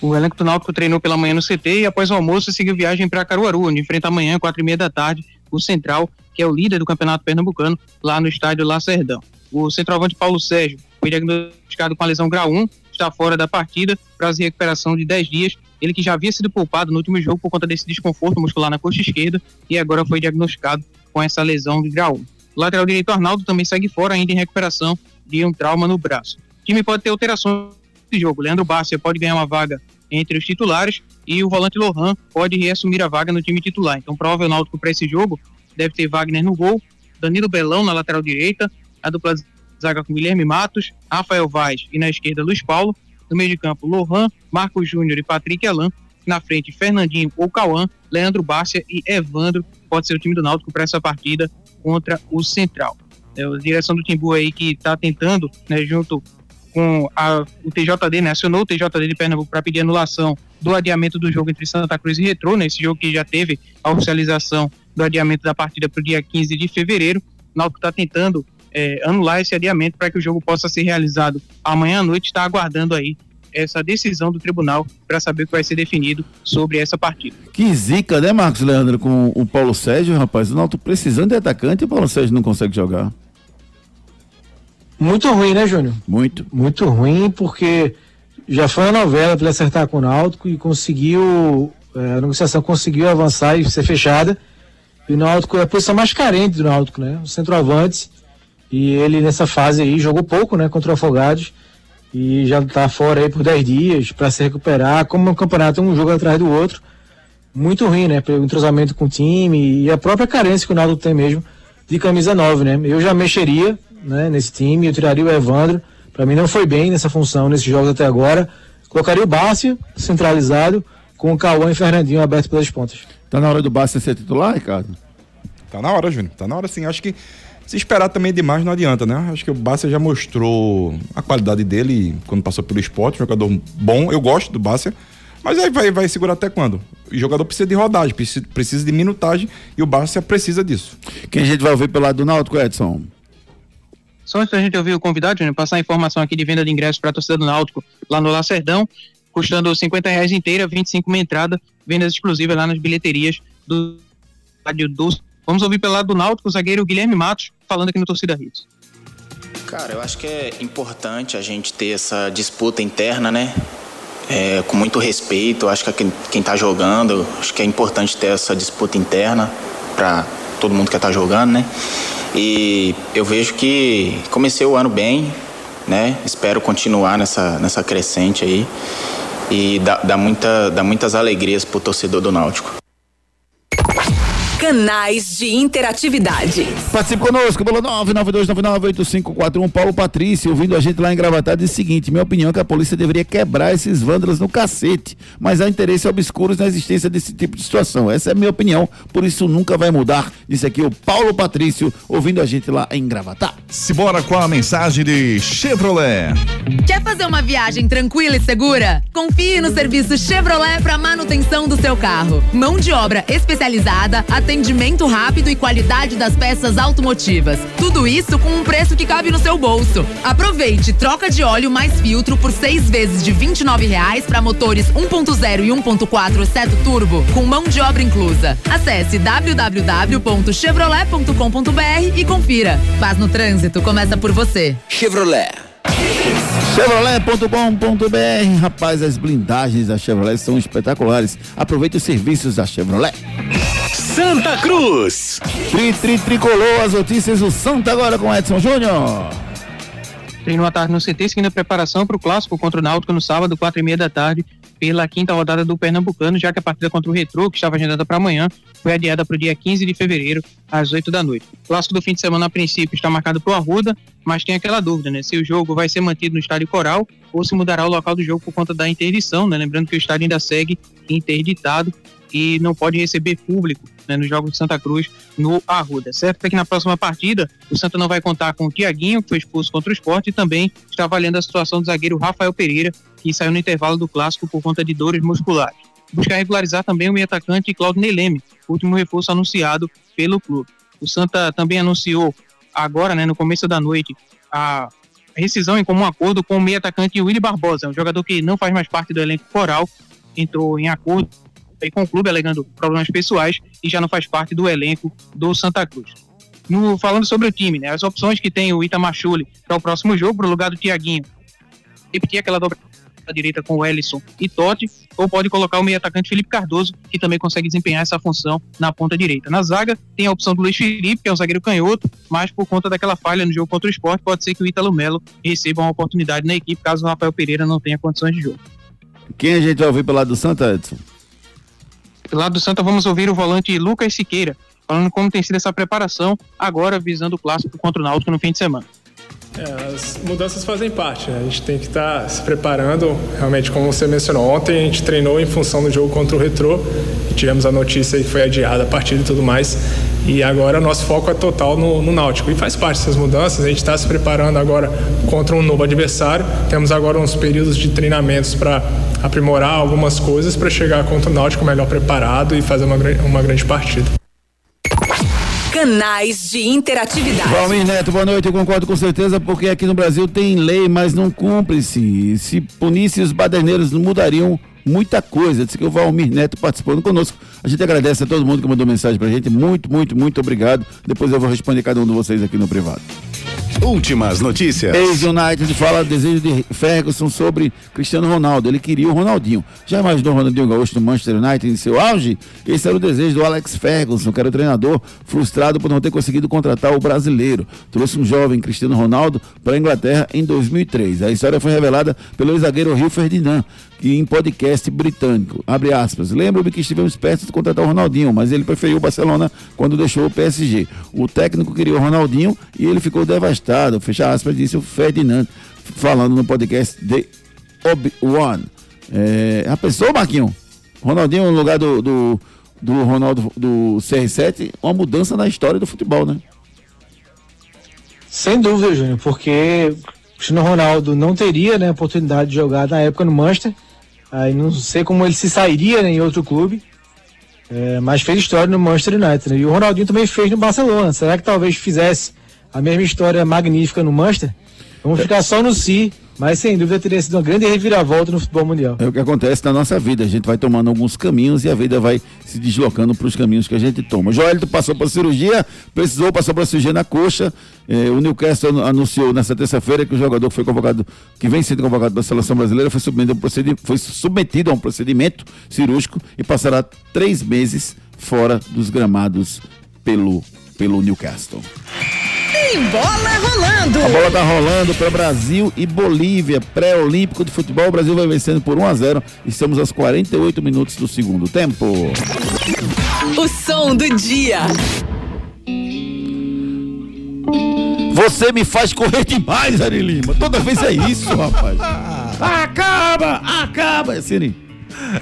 O elenco do Náutico treinou pela manhã no CT e após o almoço seguiu viagem para Caruaru, onde enfrenta amanhã, quatro e meia da tarde, o Central, que é o líder do Campeonato Pernambucano, lá no estádio Lacerdão. O centroavante Paulo Sérgio foi diagnosticado com a lesão grau 1, está fora da partida, prazo de recuperação de 10 dias. Ele que já havia sido poupado no último jogo por conta desse desconforto muscular na coxa esquerda e agora foi diagnosticado com essa lesão de grau 1. O lateral direito Arnaldo também segue fora, ainda em recuperação de um trauma no braço. O time pode ter alterações nesse jogo. Leandro Bárcia pode ganhar uma vaga entre os titulares e o volante Lohan pode reassumir a vaga no time titular. Então, provável náutico para esse jogo deve ter Wagner no gol, Danilo Belão na lateral direita, a dupla zaga com Guilherme Matos, Rafael Vaz e na esquerda Luiz Paulo, no meio de campo Lohan, Marcos Júnior e Patrick Alan, na frente Fernandinho ou Cauã, Leandro Bárcia e Evandro pode ser o time do Náutico para essa partida contra o Central. É a direção do Timbu aí que está tentando, né, junto com a, o TJD, né, acionou o TJD de Pernambuco para pedir anulação do adiamento do jogo entre Santa Cruz e Retrô, né, esse jogo que já teve a oficialização do adiamento da partida para o dia 15 de fevereiro. O Náutico está tentando é, anular esse adiamento para que o jogo possa ser realizado amanhã à noite. Está aguardando aí essa decisão do tribunal para saber o que vai ser definido sobre essa partida. Que zica, né, Marcos Leandro, com o Paulo Sérgio, rapaz? O Náutico precisando de atacante e o Paulo Sérgio não consegue jogar. Muito ruim, né, Júnior? Muito. Muito ruim, porque já foi uma novela para ele acertar com o Náutico e conseguiu, é, a negociação conseguiu avançar e ser fechada. E o Náutico é a posição mais carente do Náutico, né? O centroavante. E ele nessa fase aí jogou pouco, né, contra o Afogados. E já tá fora aí por 10 dias para se recuperar. Como o campeonato é um jogo atrás do outro, muito ruim, né? Pelo entrosamento com o time e a própria carência que o Náutico tem mesmo de camisa 9, né? Eu já mexeria né, nesse time, eu tiraria o Evandro. Para mim não foi bem nessa função nesses jogos até agora. Colocaria o Bárcia centralizado com o Cauã e Fernandinho aberto pelas pontas. Tá na hora do Bárcia ser titular, Ricardo? Tá na hora, Júnior. Tá na hora sim. Acho que se esperar também demais não adianta, né? Acho que o Bárcia já mostrou a qualidade dele quando passou pelo esporte, jogador bom. Eu gosto do Bárcia. Mas aí vai, vai segurar até quando? O jogador precisa de rodagem, precisa, precisa de minutagem e o Bárcia precisa disso. Quem a gente vai ouvir pelo lado do Náutico, Edson? Só antes da gente ouvir o convidado, Júnior, passar a informação aqui de venda de ingressos para a torcida do Náutico lá no Lacerdão, custando 50 reais inteira, 25 uma entrada, vendas exclusivas lá nas bilheterias do estádio do. Vamos ouvir pelo lado do Náutico o zagueiro Guilherme Matos falando aqui no Torcida Hits. Cara, eu acho que é importante a gente ter essa disputa interna, né? É, com muito respeito, acho que quem, quem tá jogando, acho que é importante ter essa disputa interna para todo mundo que está jogando, né? E eu vejo que comecei o ano bem, né? Espero continuar nessa, nessa crescente aí e dá, dá, muita, dá muitas alegrias pro torcedor do Náutico. Canais de interatividade. Participe conosco pelo 992998541. Paulo Patrício, ouvindo a gente lá em Gravatar, diz o seguinte: minha opinião é que a polícia deveria quebrar esses vândalos no cacete, mas há interesses obscuros na existência desse tipo de situação. Essa é a minha opinião, por isso nunca vai mudar. Disse aqui o Paulo Patrício, ouvindo a gente lá em Gravatar. Simbora com a mensagem de Chevrolet. Quer fazer uma viagem tranquila e segura? Confie no serviço Chevrolet para manutenção do seu carro. Mão de obra especializada, atendimento rápido e qualidade das peças automotivas. Tudo isso com um preço que cabe no seu bolso. Aproveite troca de óleo mais filtro por seis vezes de R$ 29,00 para motores 1.0 e 1.4 Seto Turbo, com mão de obra inclusa. Acesse www.chevrolet.com.br e confira. Paz no trânsito começa por você. Chevrolet. Chevrolet.com.br Rapaz, as blindagens da Chevrolet são espetaculares. Aproveite os serviços da Chevrolet. Santa Cruz. Tri, tri, tricolou as notícias do Santa agora com Edson Júnior. Treino à tarde no CT, seguindo a preparação para o clássico contra o Náutico no sábado, quatro e meia da tarde, pela quinta rodada do Pernambucano, já que a partida contra o Retrô, que estava agendada para amanhã, foi adiada para o dia 15 de fevereiro, às 8 da noite. O clássico do fim de semana, a princípio, está marcado para o Arruda, mas tem aquela dúvida, né? Se o jogo vai ser mantido no estádio Coral ou se mudará o local do jogo por conta da interdição, né? Lembrando que o estádio ainda segue interditado e não pode receber público né, nos Jogos de Santa Cruz no Arruda. Certo é que na próxima partida o Santa não vai contar com o Tiaguinho, que foi expulso contra o esporte, e também está avaliando a situação do zagueiro Rafael Pereira, que saiu no intervalo do clássico por conta de dores musculares. Buscar regularizar também o meio atacante Claudio Neleme, último reforço anunciado pelo clube. O Santa também anunciou agora, né, no começo da noite, a rescisão em comum acordo com o meio atacante Willy Barbosa, um jogador que não faz mais parte do elenco coral, entrou em acordo com o clube alegando problemas pessoais e já não faz parte do elenco do Santa Cruz. No, falando sobre o time, né, as opções que tem o Itamar Chuli para o próximo jogo, para o lugar do Tiaguinho, repetir aquela dobra à direita com o Ellison e Totti, ou pode colocar o meio atacante Felipe Cardoso, que também consegue desempenhar essa função na ponta direita. Na zaga, tem a opção do Luiz Felipe, que é um zagueiro canhoto, mas por conta daquela falha no jogo contra o esporte, pode ser que o Ítalo Melo receba uma oportunidade na equipe, caso o Rafael Pereira não tenha condições de jogo. Quem a gente vai ouvir pelo lado do Santa, Edson? Lado do Santa, vamos ouvir o volante Lucas Siqueira, falando como tem sido essa preparação, agora visando o clássico contra o Náutico no fim de semana. É, as mudanças fazem parte, né? a gente tem que estar tá se preparando. Realmente, como você mencionou ontem, a gente treinou em função do jogo contra o Retrô e tivemos a notícia que foi adiada a partida e tudo mais. E agora nosso foco é total no, no Náutico. E faz parte dessas mudanças, a gente está se preparando agora contra um novo adversário. Temos agora uns períodos de treinamentos para aprimorar algumas coisas para chegar contra o Náutico melhor preparado e fazer uma, uma grande partida. Canais de interatividade. Valmir Neto, boa noite. Eu concordo com certeza, porque aqui no Brasil tem lei, mas não cumpre-se. Se punisse os baderneiros, não mudariam muita coisa. Disse que o Valmir Neto participando conosco. A gente agradece a todo mundo que mandou mensagem pra gente. Muito, muito, muito obrigado. Depois eu vou responder cada um de vocês aqui no privado. Últimas notícias. Ex-United fala do desejo de Ferguson sobre Cristiano Ronaldo. Ele queria o Ronaldinho. Já imaginou o Ronaldinho Gaúcho no Manchester United em seu auge? Esse era o desejo do Alex Ferguson, que era o treinador frustrado por não ter conseguido contratar o brasileiro. Trouxe um jovem Cristiano Ronaldo para a Inglaterra em 2003. A história foi revelada pelo zagueiro Rio Ferdinand, que em podcast britânico. Abre aspas. Lembro-me que estivemos perto de contratar o Ronaldinho, mas ele preferiu o Barcelona quando deixou o PSG. O técnico queria o Ronaldinho e ele ficou devastado. Fecha aspas, disse o Ferdinand, falando no podcast The Obi-Wan. É, a pessoa, Marquinho? Ronaldinho no lugar do, do, do Ronaldo do CR7, uma mudança na história do futebol, né? Sem dúvida, Júnior, porque Cristiano Ronaldo não teria né, oportunidade de jogar na época no Manchester. Aí não sei como ele se sairia né, em outro clube. É, mas fez história no Manchester United. Né? E o Ronaldinho também fez no Barcelona. Será que talvez fizesse a mesma história magnífica no Manchester? Vamos ficar só no si, mas sem dúvida teria sido uma grande reviravolta no futebol mundial. É o que acontece na nossa vida. A gente vai tomando alguns caminhos e a vida vai se deslocando para os caminhos que a gente toma. Joelito passou por cirurgia, precisou, passou por cirurgia na coxa. Eh, o Newcastle anunciou nessa terça-feira que o jogador que foi convocado, que vem sendo convocado da seleção brasileira, foi submetido, um foi submetido a um procedimento cirúrgico e passará três meses fora dos gramados pelo, pelo Newcastle. Tem bola rolando. A bola tá rolando para Brasil e Bolívia, pré-olímpico de futebol. O Brasil vai vencendo por 1 a 0. Estamos aos 48 minutos do segundo tempo. O som do dia. Você me faz correr demais, Ari Lima. Toda vez é isso, rapaz. Acaba, acaba, Siri.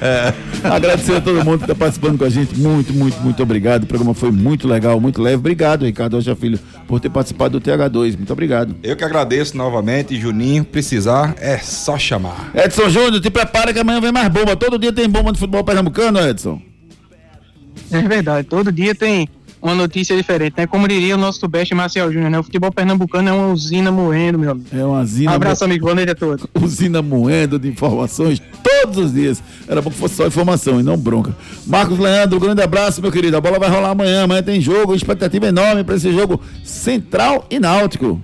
É. Agradecer a todo mundo que está participando com a gente. Muito, muito, muito obrigado. O programa foi muito legal, muito leve. Obrigado, Ricardo Rocha Filho, por ter participado do TH2. Muito obrigado. Eu que agradeço novamente, Juninho. Precisar é só chamar. Edson Júnior, te prepara que amanhã vem mais bomba. Todo dia tem bomba de futebol pernambucano, Edson. É verdade, todo dia tem uma notícia diferente, né? Como diria o nosso Tubeste Marcial Júnior, né? O futebol pernambucano é uma usina moendo, meu amigo. É uma usina. Um abraço, amigo. Boa noite a todos. Usina moendo de informações todos os dias. Era bom que fosse só informação e não bronca. Marcos Leandro, um grande abraço, meu querido. A bola vai rolar amanhã. Amanhã tem jogo, expectativa enorme para esse jogo Central e Náutico.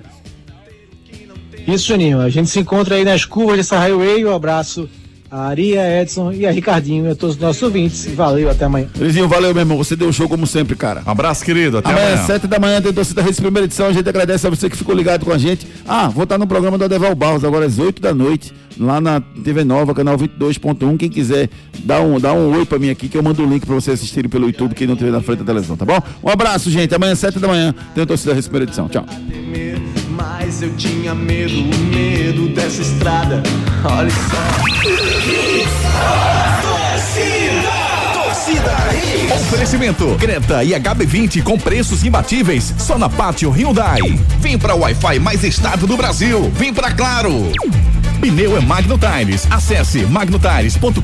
Isso, Juninho. A gente se encontra aí nas curvas dessa highway. Um abraço a Ari, a Edson e a Ricardinho e a todos os nossos ouvintes. Valeu, até amanhã. Elizinho, valeu, meu irmão. Você deu show como sempre, cara. Um abraço, querido. Até amanhã, amanhã. sete da manhã, tem torcida Redes primeira edição. A gente agradece a você que ficou ligado com a gente. Ah, vou estar no programa do Adeval Barros agora às 8 da noite, lá na TV Nova, canal 22.1. Quem quiser, dá um, dá um oi pra mim aqui que eu mando o link pra vocês assistirem pelo YouTube, quem não tiver na frente da televisão, tá bom? Um abraço, gente. Amanhã, sete da manhã, tem torcida Redes primeira edição. Tchau. Mas eu tinha medo, medo dessa estrada. Olha Torcida! Torcida Oferecimento Creta e HB20 com preços imbatíveis só na Pátio Hyundai. Vem para o Wi-Fi mais estável do Brasil. Vem para Claro. Pneu é Magno Tires. Acesse magnotires.com.br.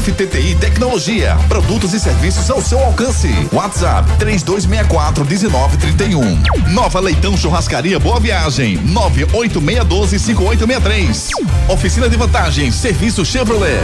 FTTI Tecnologia. Produtos e serviços ao seu alcance. WhatsApp 3264 1931. Nova Leitão Churrascaria Boa Viagem. 98612 5863. Oficina de Vantagens. Serviço Chevrolet.